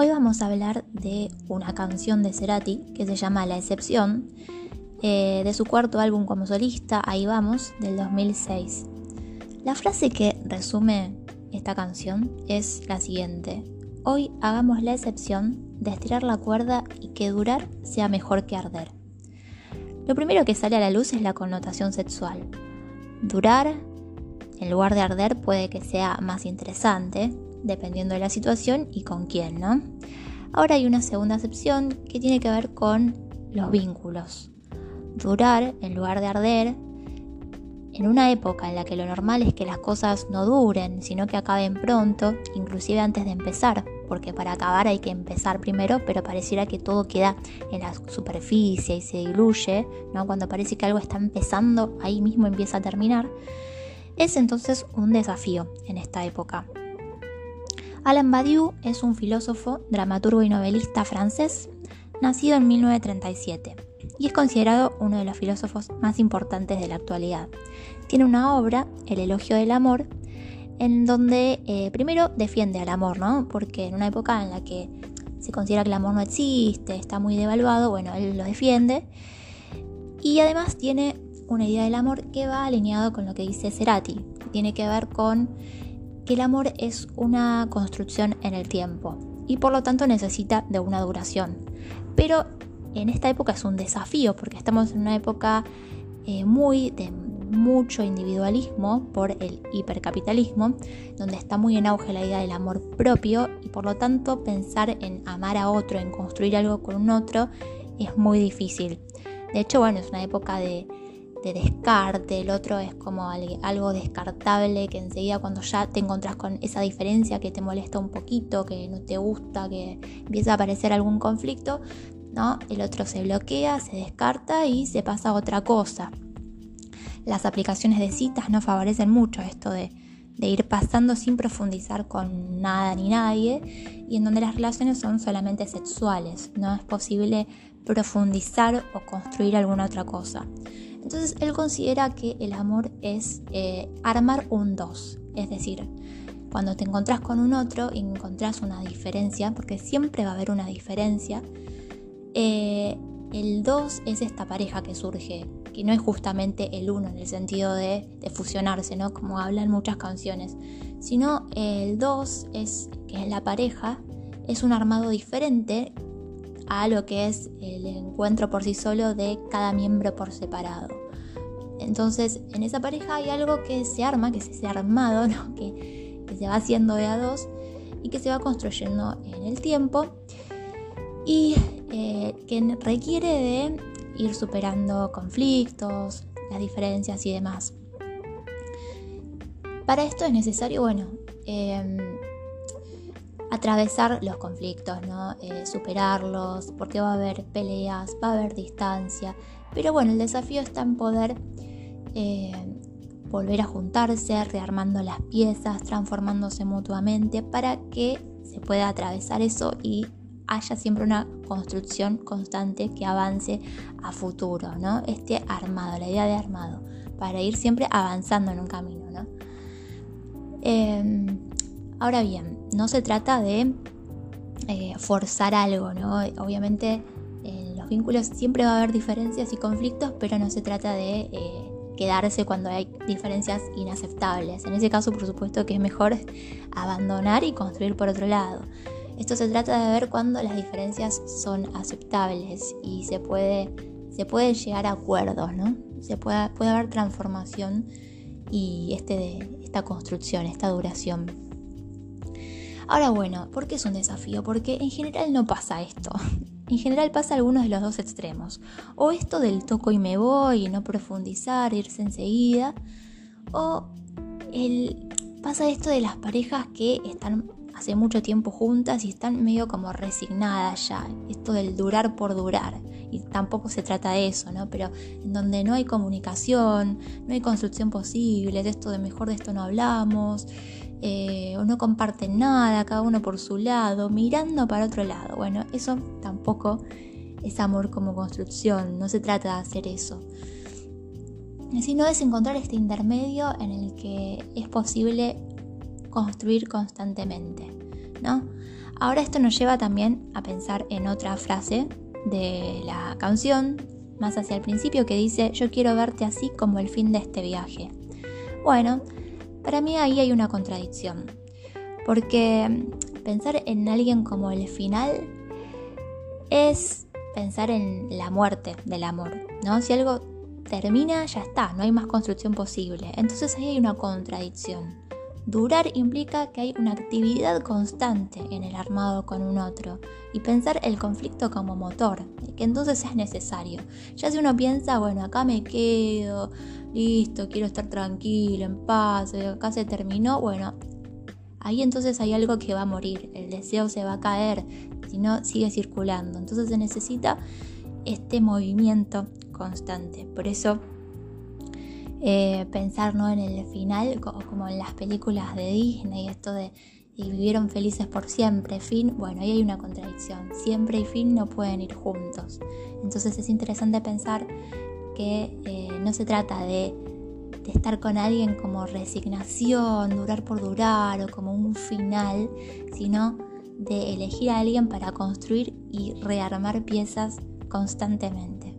Hoy vamos a hablar de una canción de Cerati que se llama La Excepción, eh, de su cuarto álbum como solista, Ahí vamos, del 2006. La frase que resume esta canción es la siguiente. Hoy hagamos la excepción de estirar la cuerda y que durar sea mejor que arder. Lo primero que sale a la luz es la connotación sexual. Durar, en lugar de arder, puede que sea más interesante, dependiendo de la situación y con quién, ¿no? Ahora hay una segunda acepción que tiene que ver con los vínculos. Durar, en lugar de arder, en una época en la que lo normal es que las cosas no duren, sino que acaben pronto, inclusive antes de empezar, porque para acabar hay que empezar primero, pero pareciera que todo queda en la superficie y se diluye, ¿no? Cuando parece que algo está empezando, ahí mismo empieza a terminar. Es entonces un desafío en esta época. Alain Badiou es un filósofo, dramaturgo y novelista francés, nacido en 1937 y es considerado uno de los filósofos más importantes de la actualidad. Tiene una obra, El elogio del amor, en donde eh, primero defiende al amor, ¿no? Porque en una época en la que se considera que el amor no existe, está muy devaluado, bueno, él lo defiende. Y además tiene una idea del amor que va alineado con lo que dice Cerati, que tiene que ver con que el amor es una construcción en el tiempo y por lo tanto necesita de una duración. Pero en esta época es un desafío porque estamos en una época eh, muy de mucho individualismo por el hipercapitalismo, donde está muy en auge la idea del amor propio y por lo tanto pensar en amar a otro, en construir algo con un otro, es muy difícil. De hecho, bueno, es una época de, de descarte, el otro es como algo descartable que enseguida cuando ya te encontrás con esa diferencia que te molesta un poquito, que no te gusta, que empieza a aparecer algún conflicto, ¿no? El otro se bloquea, se descarta y se pasa a otra cosa. Las aplicaciones de citas no favorecen mucho esto de, de ir pasando sin profundizar con nada ni nadie y en donde las relaciones son solamente sexuales, no es posible profundizar o construir alguna otra cosa. Entonces él considera que el amor es eh, armar un dos, es decir, cuando te encontrás con un otro y encontrás una diferencia, porque siempre va a haber una diferencia, eh, el dos es esta pareja que surge, que no es justamente el uno en el sentido de, de fusionarse, ¿no? Como hablan muchas canciones, sino el dos es que es la pareja, es un armado diferente a lo que es el encuentro por sí solo de cada miembro por separado. Entonces, en esa pareja hay algo que se arma, que se ha armado, que, se va haciendo de a dos y que se va construyendo en el tiempo y eh, que requiere de ir superando conflictos, las diferencias y demás. Para esto es necesario, bueno, em, atravesar los conflictos, ¿no? Eh, superarlos, porque va a haber peleas, va a haber distancia. Pero bueno, el desafío está en poder eh, volver a juntarse, rearmando las piezas, transformándose mutuamente para que se pueda atravesar eso y haya siempre una construcción constante que avance a futuro, ¿no? Este armado, la idea de armado, para ir siempre avanzando en un camino, ¿no? Em, ahora bien, no se trata de eh, forzar algo, ¿no? Obviamente en los vínculos siempre va a haber diferencias y conflictos, pero no se trata de eh, quedarse cuando hay diferencias inaceptables. En ese caso, por supuesto que es mejor abandonar y construir por otro lado. Esto se trata de ver cuando las diferencias son aceptables y se puede, se llegar a acuerdos, ¿no? Se puede, puede haber transformación y este, esta construcción, esta duración. Ahora bueno, ¿por qué es un desafío? Porque en general no pasa esto. En general pasa algunos de los dos extremos. O esto del toco y me voy no profundizar, irse enseguida. O el, pasa esto de las parejas que están hace mucho tiempo juntas y están medio como resignadas ya. Esto del durar por durar. Y tampoco se trata de eso, ¿no? Pero en donde no hay comunicación, no hay construcción posible, de esto de mejor de esto no hablamos. Eh, o no comparten nada, cada uno por su lado, mirando para otro lado. Bueno, eso tampoco es amor como construcción, no se trata de hacer eso. Sino es encontrar este intermedio en el que es posible construir constantemente, ¿no? Ahora esto nos lleva también a pensar en otra frase de la canción, más hacia el principio, que dice, yo quiero verte así como el fin de este viaje. Bueno, para mí ahí hay una contradicción, porque pensar en alguien como el final es pensar en la muerte del amor, ¿no? Si algo termina, ya está, no hay más construcción posible. Entonces ahí hay una contradicción. Durar implica que hay una actividad constante en el armado con un otro y pensar el conflicto como motor, que entonces es necesario. Ya si uno piensa, bueno, acá me quedo, listo, quiero estar tranquilo, en paz, eh, acá se terminó, bueno, ahí entonces hay algo que va a morir, el deseo se va a caer, si no sigue circulando. Entonces se necesita este movimiento constante. Por eso eh, pensar ¿no? en el final, como en las películas de Disney, esto de y vivieron felices por siempre, fin, bueno, ahí hay una contradicción, siempre y fin no pueden ir juntos. Entonces es interesante pensar que eh, no se trata de, de, estar con alguien como resignación, durar por durar o como un final, sino de elegir a alguien para construir y rearmar piezas constantemente.